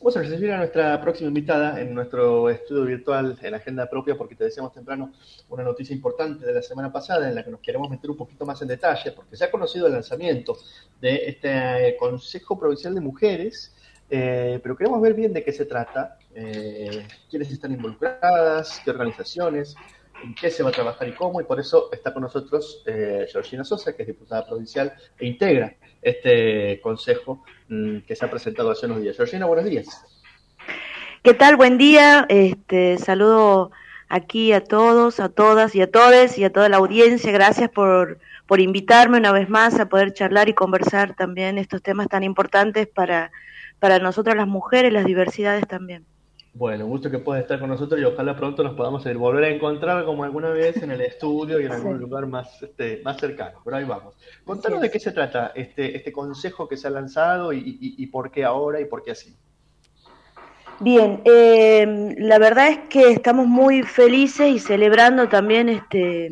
Vamos a recibir a nuestra próxima invitada en nuestro estudio virtual en agenda propia porque te decíamos temprano una noticia importante de la semana pasada en la que nos queremos meter un poquito más en detalle porque se ha conocido el lanzamiento de este Consejo Provincial de Mujeres, eh, pero queremos ver bien de qué se trata, eh, quiénes están involucradas, qué organizaciones, en qué se va a trabajar y cómo, y por eso está con nosotros eh, Georgina Sosa, que es diputada provincial e integra este consejo mm, que se ha presentado hace unos días. Georgina, buenos días. ¿Qué tal? Buen día. Este, saludo aquí a todos, a todas y a todes y a toda la audiencia. Gracias por, por invitarme una vez más a poder charlar y conversar también estos temas tan importantes para, para nosotras las mujeres, las diversidades también. Bueno, gusto que puedas estar con nosotros y ojalá pronto nos podamos volver a encontrar como alguna vez en el estudio y en algún lugar más, este, más cercano. Pero ahí vamos. Contanos de qué se trata este, este consejo que se ha lanzado y, por qué ahora y por qué así. Bien, eh, la verdad es que estamos muy felices y celebrando también este...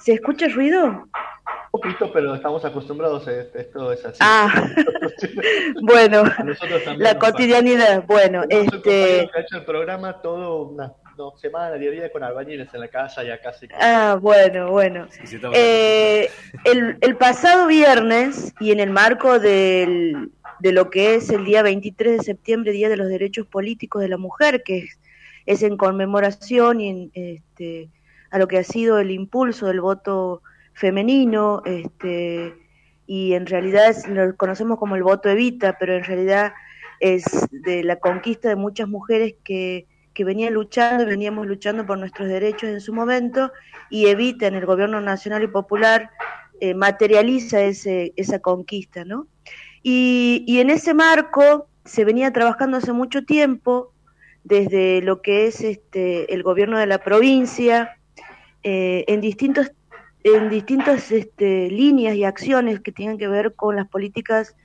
¿Se escucha el ruido? Poquito, pero estamos acostumbrados a esto, es así. Ah, bueno, la cotidianidad, bueno, este... ha hecho el programa todo una semana, día a día con albañiles en la casa, ya casi. Ah, bueno, bueno. eh, el, el pasado viernes y en el marco del, de lo que es el día 23 de septiembre, Día de los Derechos Políticos de la Mujer, que es, es en conmemoración y en, este, a lo que ha sido el impulso del voto femenino, este, y en realidad lo conocemos como el voto evita, pero en realidad es de la conquista de muchas mujeres que, que venían luchando y veníamos luchando por nuestros derechos en su momento, y evita en el gobierno nacional y popular eh, materializa ese, esa conquista, ¿no? Y, y en ese marco se venía trabajando hace mucho tiempo desde lo que es este, el gobierno de la provincia, eh, en distintos en distintas este, líneas y acciones que tienen que ver con las políticas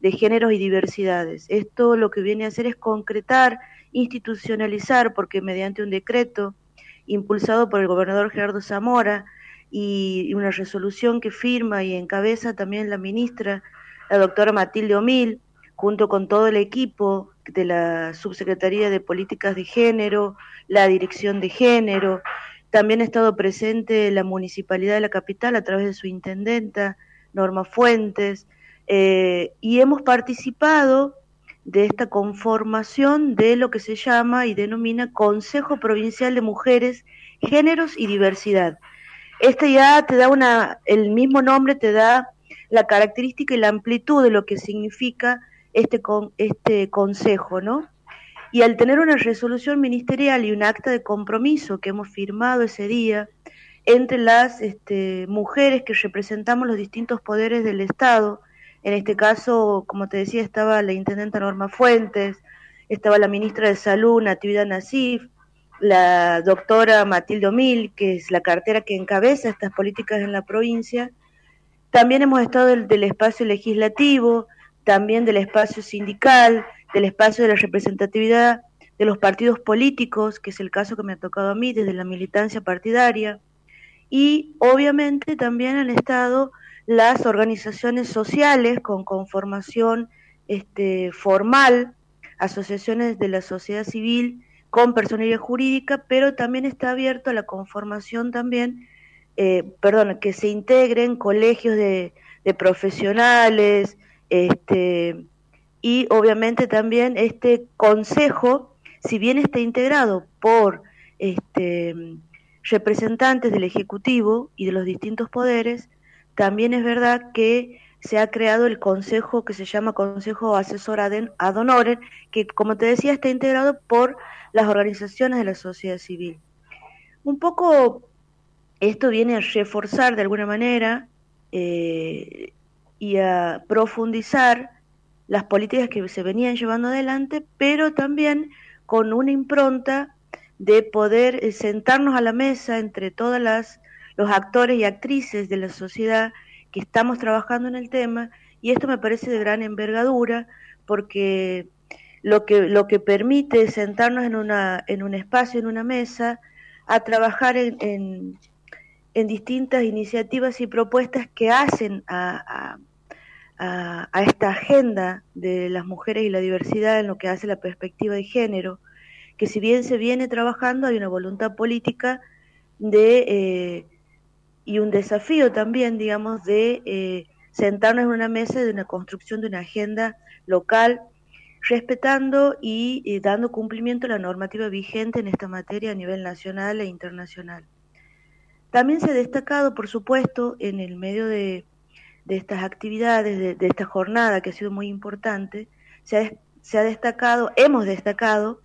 de géneros y diversidades. Esto lo que viene a hacer es concretar, institucionalizar, porque mediante un decreto impulsado por el gobernador Gerardo Zamora y una resolución que firma y encabeza también la ministra, la doctora Matilde Omil, junto con todo el equipo de la Subsecretaría de Políticas de Género, la Dirección de Género, también ha estado presente la Municipalidad de la Capital a través de su intendenta, Norma Fuentes, eh, y hemos participado de esta conformación de lo que se llama y denomina Consejo Provincial de Mujeres, Géneros y Diversidad. Este ya te da una, el mismo nombre te da la característica y la amplitud de lo que significa este, este consejo, ¿no? Y al tener una resolución ministerial y un acta de compromiso que hemos firmado ese día entre las este, mujeres que representamos los distintos poderes del Estado, en este caso, como te decía, estaba la intendenta Norma Fuentes, estaba la ministra de Salud, Natividad Nasif, la doctora Matilde Omil, que es la cartera que encabeza estas políticas en la provincia. También hemos estado del espacio legislativo, también del espacio sindical, del espacio de la representatividad de los partidos políticos, que es el caso que me ha tocado a mí desde la militancia partidaria, y obviamente también han estado las organizaciones sociales con conformación este, formal, asociaciones de la sociedad civil con personalidad jurídica, pero también está abierto a la conformación también, eh, perdón, que se integren colegios de, de profesionales, este, y obviamente también este consejo, si bien está integrado por este, representantes del Ejecutivo y de los distintos poderes, también es verdad que se ha creado el consejo que se llama Consejo Asesor Ad que como te decía está integrado por las organizaciones de la sociedad civil. Un poco esto viene a reforzar de alguna manera eh, y a profundizar las políticas que se venían llevando adelante, pero también con una impronta de poder eh, sentarnos a la mesa entre todas las los actores y actrices de la sociedad que estamos trabajando en el tema y esto me parece de gran envergadura porque lo que lo que permite sentarnos en una en un espacio en una mesa a trabajar en, en, distintas iniciativas y propuestas que hacen a a, esta agenda de las mujeres y la diversidad en lo que hace la perspectiva de género, que si bien se viene trabajando, hay una voluntad política de, eh, y un desafío también, digamos, de eh, sentarnos en una mesa de una construcción de una agenda local, respetando y, y dando cumplimiento a la normativa vigente en esta materia a nivel nacional e internacional. También se ha destacado, por supuesto, en el medio de, estas actividades, de, esta jornada que ha sido muy importante, se ha, destacado, hemos destacado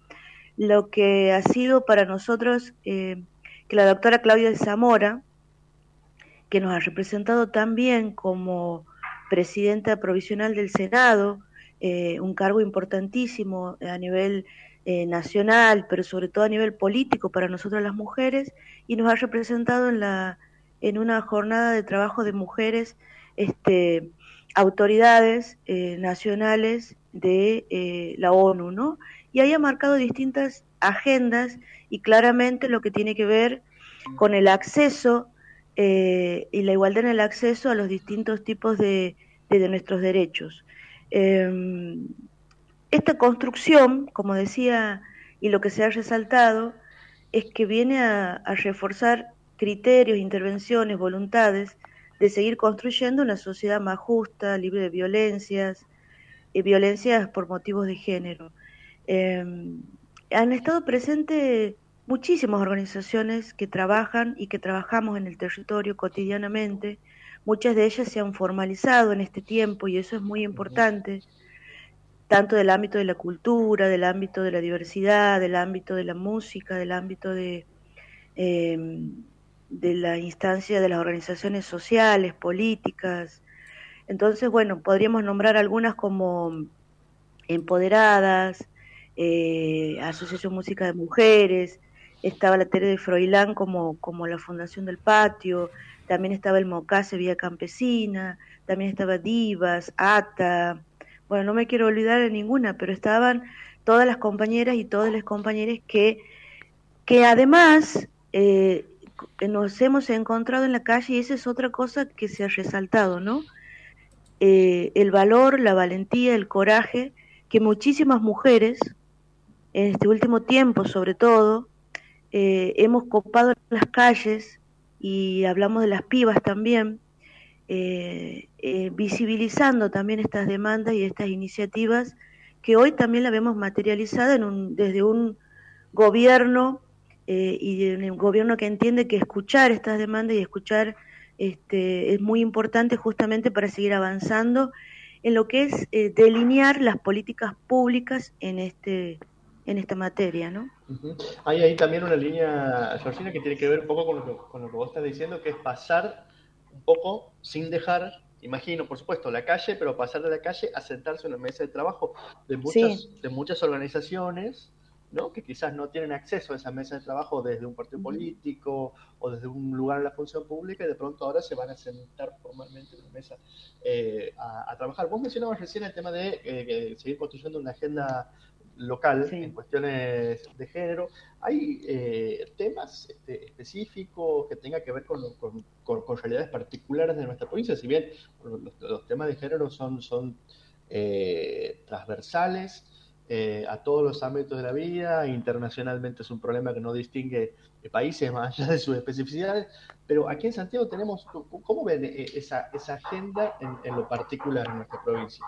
lo que ha sido para nosotros eh, que la doctora Claudia de Zamora, que nos ha representado también como presidenta provisional del Senado, eh, un cargo importantísimo a nivel eh, nacional, pero sobre todo a nivel político para nosotras las mujeres, y nos ha representado en, la, en una jornada de trabajo de mujeres, este, autoridades eh, nacionales de eh, la ONU, ¿no? Y ahí ha marcado distintas agendas y claramente lo que tiene que ver con el acceso y la igualdad en el acceso a los distintos tipos de, de, nuestros derechos. Em, esta construcción, como decía, y lo que se ha resaltado, es que viene a, reforzar criterios, intervenciones, voluntades de seguir construyendo una sociedad más justa, libre de violencias, y violencias por motivos de género. Em, han estado presentes muchísimas organizaciones que trabajan y que trabajamos en el territorio cotidianamente. Muchas de ellas se han formalizado en este tiempo y eso es muy importante tanto del ámbito de la cultura, del ámbito de la diversidad, del ámbito de la música, del ámbito de, em, de la instancia de las organizaciones sociales, políticas. Entonces, bueno, podríamos nombrar algunas como Empoderadas, eh, Asociación Música de Mujeres, estaba la Tere de Froilán como, como la Fundación del Patio, también estaba el Mocase Vía Campesina, también estaba Divas, ATA, bueno, no me quiero olvidar de ninguna, pero estaban todas las compañeras y todos los compañeros que, que además eh, nos hemos encontrado en la calle y esa es otra cosa que se ha resaltado, ¿no? Eh, el valor, la valentía, el coraje que muchísimas mujeres, en este último tiempo sobre todo, eh, hemos copado las calles y hablamos de las pibas también, eh, visibilizando también estas demandas y estas iniciativas que hoy también la vemos materializada en un, desde un gobierno eh, y de un gobierno que entiende que escuchar estas demandas y escuchar este, es muy importante justamente para seguir avanzando en lo que es eh, delinear las políticas públicas en este en esta materia, ¿no? Hay ahí también una línea, Georgina, que tiene que ver un poco con lo que, con lo que vos estás diciendo, que es pasar un poco sin dejar, imagino, por supuesto, la calle, pero pasar de la calle a sentarse en la mesa de trabajo de muchas, de muchas organizaciones, ¿no? que quizás no tienen acceso a esa mesa de trabajo desde un partido político o desde un lugar en la función pública y de pronto ahora se van a sentar formalmente en la mesa eh, a, trabajar. Vos mencionabas recién el tema de eh, seguir construyendo una agenda local en cuestiones de género. ¿Hay eh, temas este, específicos que tengan que ver con, con, realidades particulares de nuestra provincia? Si bien los, temas de género son, son eh, transversales eh, a todos los ámbitos de la vida, internacionalmente es un problema que no distingue países más allá de sus especificidades, pero aquí en Santiago tenemos, ¿cómo ven esa, esa agenda en lo particular en nuestra provincia?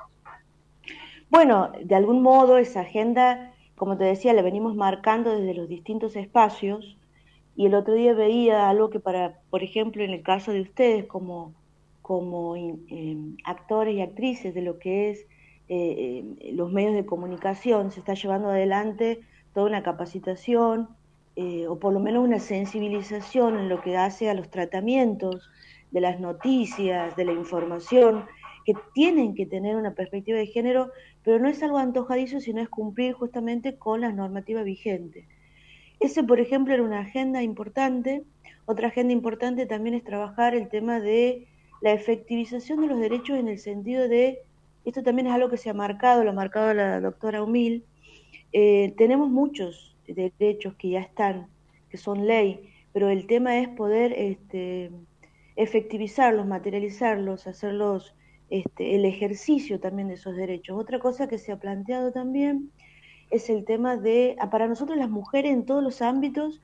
Bueno, de algún modo esa agenda, como te decía, la venimos marcando desde los distintos espacios. Y el otro día veía algo que para, por ejemplo, en el caso de ustedes como, como em, actores y actrices de lo que es eh, em, los medios de comunicación, se está llevando adelante toda una capacitación eh, o por lo menos una sensibilización en lo que hace a los tratamientos de las noticias, de la información, que tienen que tener una perspectiva de género pero no es algo antojadizo, sino es cumplir justamente con las normativas vigentes. Ese, por ejemplo, era una agenda importante. Otra agenda importante también es trabajar el tema de la efectivización de los derechos en el sentido de, esto también es algo que se ha marcado, lo ha marcado la doctora Humil, eh, tenemos muchos derechos que ya están, que son ley, pero el tema es poder este, efectivizarlos, materializarlos, hacerlos este, el ejercicio también de esos derechos. Otra cosa que se ha planteado también es el tema de, ah, para nosotros las mujeres en todos los ámbitos,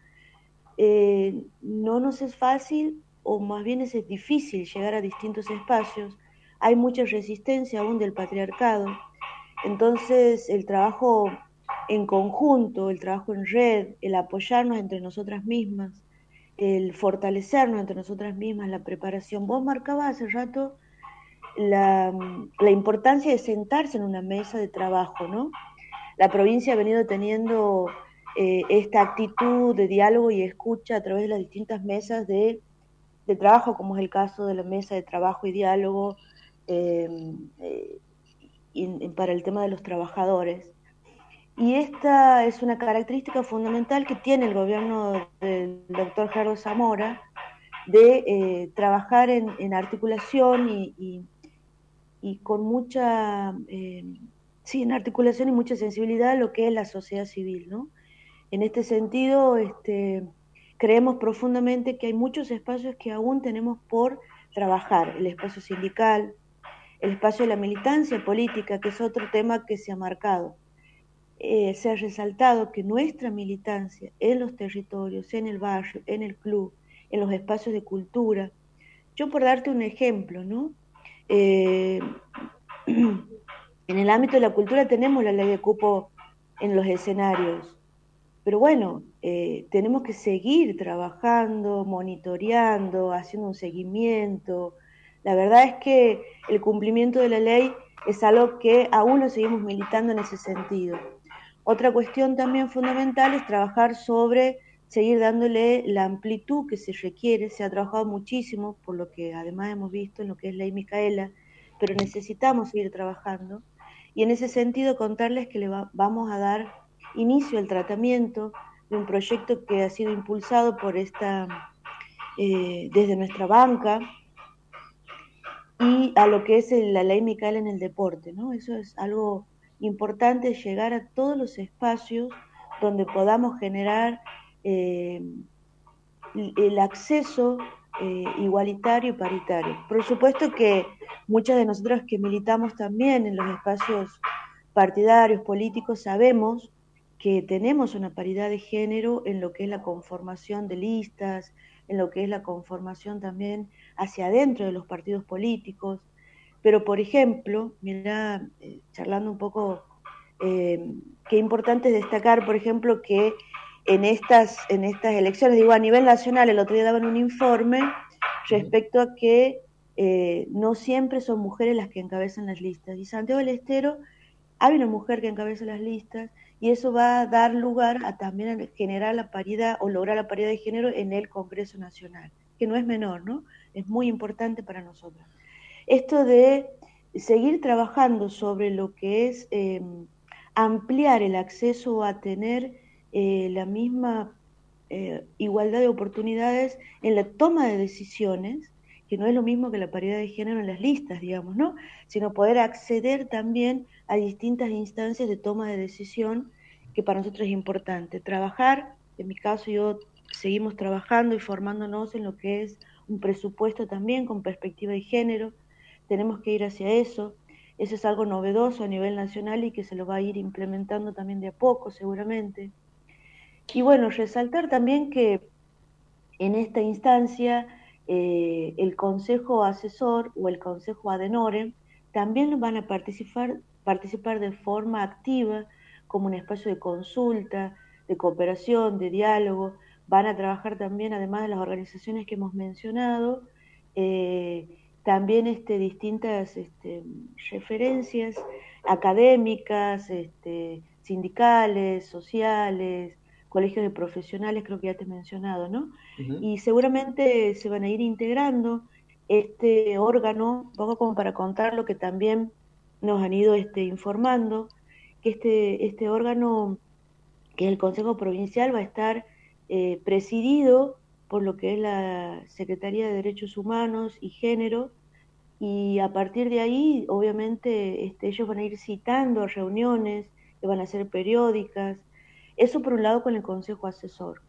eh, no nos es fácil o más bien es difícil llegar a distintos espacios. Hay mucha resistencia aún del patriarcado. Entonces el trabajo en conjunto, el trabajo en red, el apoyarnos entre nosotras mismas, el fortalecernos entre nosotras mismas, la preparación. Vos marcabas hace rato la, la importancia de sentarse en una mesa de trabajo, ¿no? La provincia ha venido teniendo eh, esta actitud de diálogo y escucha a través de las distintas mesas de, trabajo, como es el caso de la mesa de trabajo y diálogo eh, eh, para el tema de los trabajadores. Y esta es una característica fundamental que tiene el gobierno del doctor Gerardo Zamora de trabajar en, articulación y, con mucha sí, en articulación y mucha sensibilidad lo que es la sociedad civil, ¿no? En este sentido, este, creemos profundamente que hay muchos espacios que aún tenemos por trabajar, el espacio sindical, el espacio de la militancia política, que es otro tema que se ha marcado. Eh, se ha resaltado que nuestra militancia en los territorios, en el barrio, en el club, en los espacios de cultura, yo por darte un ejemplo, ¿no? Eh, En el ámbito de la cultura tenemos la ley de cupo en los escenarios, pero bueno, eh, tenemos que seguir trabajando, monitoreando, haciendo un seguimiento. La verdad es que el cumplimiento de la ley es algo que aún lo seguimos militando en ese sentido. Otra cuestión también fundamental es trabajar sobre seguir dándole la amplitud que se requiere. Se ha trabajado muchísimo, por lo que además hemos visto en lo que es ley Micaela, pero necesitamos seguir trabajando y en ese sentido contarles que le vamos a dar inicio al tratamiento de un proyecto que ha sido impulsado por esta eh, desde nuestra banca y a lo que es la ley Micaela en el deporte, ¿no? Eso es algo importante, llegar a todos los espacios donde podamos generar eh, el acceso eh, igualitario y paritario. Por supuesto que muchas de nosotras que militamos también en los espacios partidarios, políticos, sabemos que tenemos una paridad de género en lo que es la conformación de listas, en lo que es la conformación también hacia adentro de los partidos políticos. Pero, por ejemplo, mira, eh, charlando un poco, eh, qué importante es destacar, por ejemplo, que en estas, en estas elecciones, digo, a nivel nacional, el otro día daban un informe respecto a que eh, no siempre son mujeres las que encabezan las listas. Y Santiago del Estero, hay una mujer que encabeza las listas y eso va a dar lugar a también generar la paridad o lograr la paridad de género en el Congreso Nacional, que no es menor, ¿no? Es muy importante para nosotros. Esto de seguir trabajando sobre lo que es eh, ampliar el acceso a tener eh, la misma eh, igualdad de oportunidades en la toma de decisiones, que no es lo mismo que la paridad de género en las listas, digamos, ¿no? Sino poder acceder también a distintas instancias de toma de decisión que para nosotros es importante. Trabajar, en mi caso yo seguimos trabajando y formándonos en lo que es un presupuesto también con perspectiva de género, tenemos que ir hacia eso. Eso es algo novedoso a nivel nacional y que se lo va a ir implementando también de a poco seguramente. Y bueno, resaltar también que en esta instancia eh, el Consejo Asesor o el Consejo Adenore también van a participar, participar de forma activa como un espacio de consulta, de cooperación, de diálogo. Van a trabajar también, además de las organizaciones que hemos mencionado, eh, también este, distintas este, referencias académicas, este, sindicales, sociales, colegios de profesionales, creo que ya te he mencionado, ¿no? Y seguramente se van a ir integrando este órgano, un poco como para contar lo que también nos han ido este, informando, que este, este órgano, que es el Consejo Provincial, va a estar eh, presidido por lo que es la Secretaría de Derechos Humanos y Género, y a partir de ahí, obviamente, este, ellos van a ir citando reuniones que van a ser periódicas, eso por un lado con el Consejo Asesor.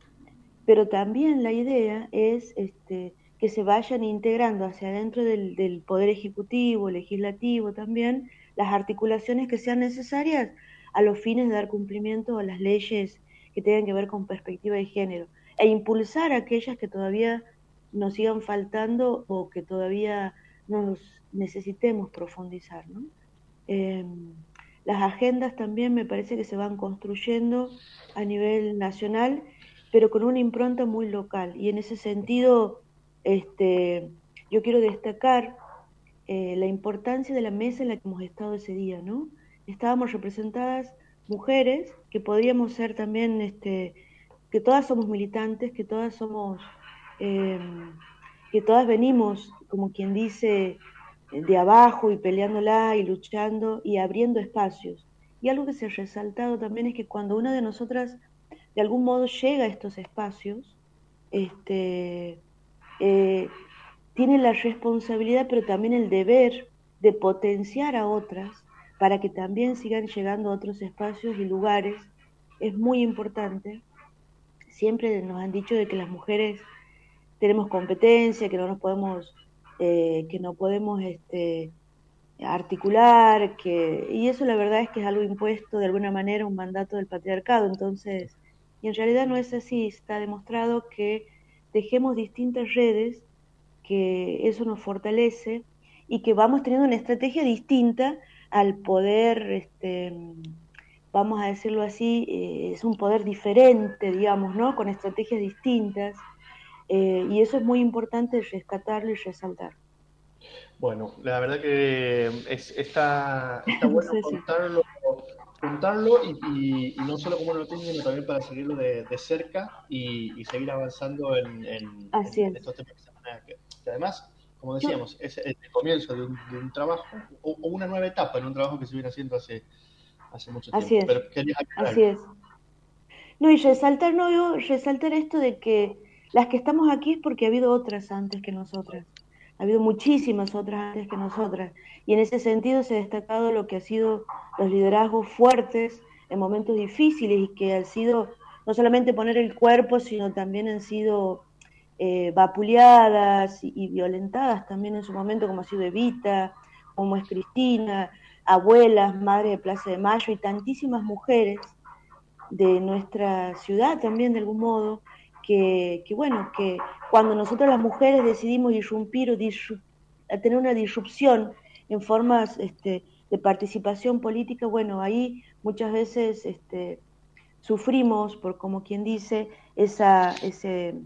Pero también la idea es este, que se vayan integrando hacia adentro del, del Poder Ejecutivo, Legislativo también, las articulaciones que sean necesarias a los fines de dar cumplimiento a las leyes que tengan que ver con perspectiva de género e impulsar aquellas que todavía nos sigan faltando o que todavía nos necesitemos profundizar. Em, las agendas también me parece que se van construyendo a nivel nacional, pero con una impronta muy local. Y en ese sentido, este, yo quiero destacar eh, la importancia de la mesa en la que hemos estado ese día, ¿no? Estábamos representadas mujeres que podríamos ser también, este, que todas somos militantes, que todas somos, em, que todas venimos, como quien dice, de abajo y peleándola y luchando y abriendo espacios. Y algo que se ha resaltado también es que cuando una de nosotras de algún modo llega a estos espacios, este, eh, tiene la responsabilidad, pero también el deber de potenciar a otras para que también sigan llegando a otros espacios y lugares. Es muy importante. Siempre nos han dicho de que las mujeres tenemos competencia, que no nos podemos eh, que no podemos este, articular, que, y eso la verdad es que es algo impuesto de alguna manera, un mandato del patriarcado, entonces, y en realidad no es así, está demostrado que dejemos distintas redes, que eso nos fortalece y que vamos teniendo una estrategia distinta al poder, este, vamos a decirlo así, eh, es un poder diferente, digamos, ¿no? Con estrategias distintas eh, y eso es muy importante rescatarlo y resaltar. Bueno, la verdad que es, está, está bueno contarlo, contarlo y, no solo como lo sino también para seguirlo de, cerca y, seguir avanzando en, estos temas que, además, como decíamos, es el comienzo de un, trabajo o, una nueva etapa en un trabajo que se viene haciendo hace, hace mucho tiempo. Así es. Así es. No, y resaltar, no, resaltar esto de que las que estamos aquí es porque ha habido otras antes que nosotras. Ha habido muchísimas otras antes que nosotras. Y en ese sentido se ha destacado lo que ha sido los liderazgos fuertes en momentos difíciles y que han sido no solamente poner el cuerpo, sino también han sido eh, vapuleadas y, violentadas también en su momento, como ha sido Evita, como es Cristina, abuelas, madres de Plaza de Mayo y tantísimas mujeres de nuestra ciudad también de algún modo, que, bueno, que cuando nosotros las mujeres decidimos irrumpir o tener una disrupción en formas este, de participación política, bueno, ahí muchas veces este, sufrimos por, como quien dice, esa, ese,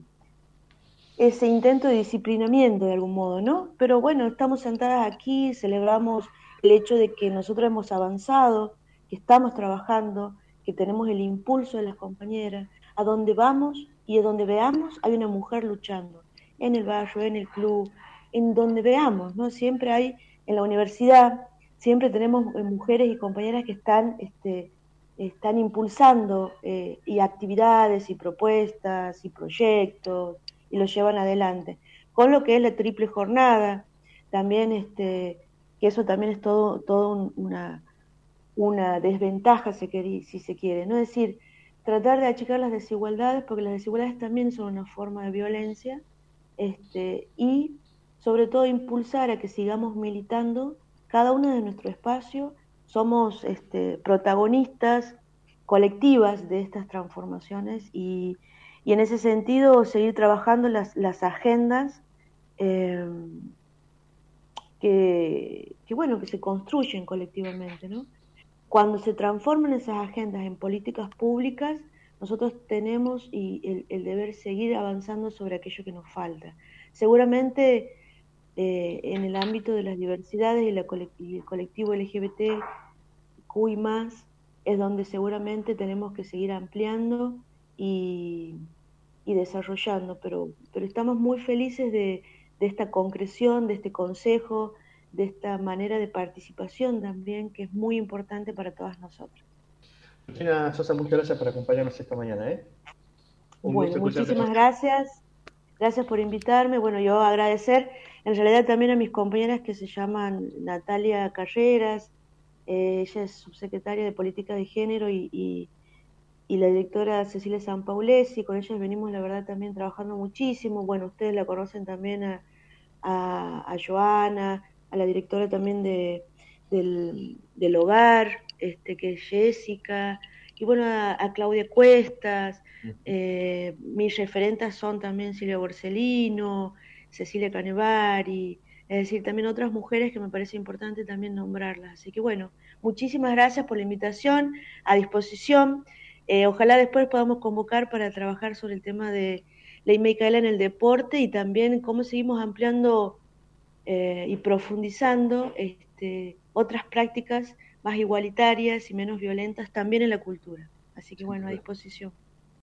ese intento de disciplinamiento de algún modo, ¿no? Pero bueno, estamos sentadas aquí, celebramos el hecho de que nosotros hemos avanzado, que estamos trabajando, que tenemos el impulso de las compañeras, a donde vamos y a donde veamos hay una mujer luchando, en el barrio, en el club, en donde veamos, ¿no? Siempre hay, en la universidad, siempre tenemos eh, mujeres y compañeras que están, este, están impulsando eh, y actividades y propuestas y proyectos y los llevan adelante. Con lo que es la triple jornada, también este, que eso también es todo, todo una, una desventaja, si se quiere, ¿no? Es decir, tratar de achicar las desigualdades, porque las desigualdades también son una forma de violencia, este, y sobre todo impulsar a que sigamos militando cada uno de nuestro espacio, somos este, protagonistas colectivas de estas transformaciones y, y, en ese sentido seguir trabajando las, las agendas eh, que, que, bueno, que se construyen colectivamente, ¿no? Cuando se transforman esas agendas en políticas públicas, nosotros tenemos y el, deber seguir avanzando sobre aquello que nos falta. Seguramente eh, en el ámbito de las diversidades y, la el colectivo LGBT, y más, es donde seguramente tenemos que seguir ampliando y, desarrollando, pero, pero estamos muy felices de, de esta concreción, de este consejo, de esta manera de participación también, que es muy importante para todas nosotras. Cristina Sosa, muchas gracias por acompañarnos esta mañana. ¿eh? bueno, muchísimas gracias. Gracias por invitarme. Bueno, yo agradecer en realidad también a mis compañeras que se llaman Natalia Carreras, eh, ella es subsecretaria de Política de Género y, y la directora Cecilia Sanpaulesi, con ellas venimos la verdad también trabajando muchísimo, bueno, ustedes la conocen también a, a, Joana, a la directora también de, del, hogar, este, que es Jessica, y bueno, a, Claudia Cuestas, eh, mis referentes son también Silvia Borsellino, Cecilia Canevari, es decir, también otras mujeres que me parece importante también nombrarlas. Así que bueno, muchísimas gracias por la invitación, a disposición. Eh, ojalá después podamos convocar para trabajar sobre el tema de la Micaela en el deporte y también cómo seguimos ampliando eh, y profundizando este, otras prácticas más igualitarias y menos violentas también en la cultura. Así que bueno, a disposición.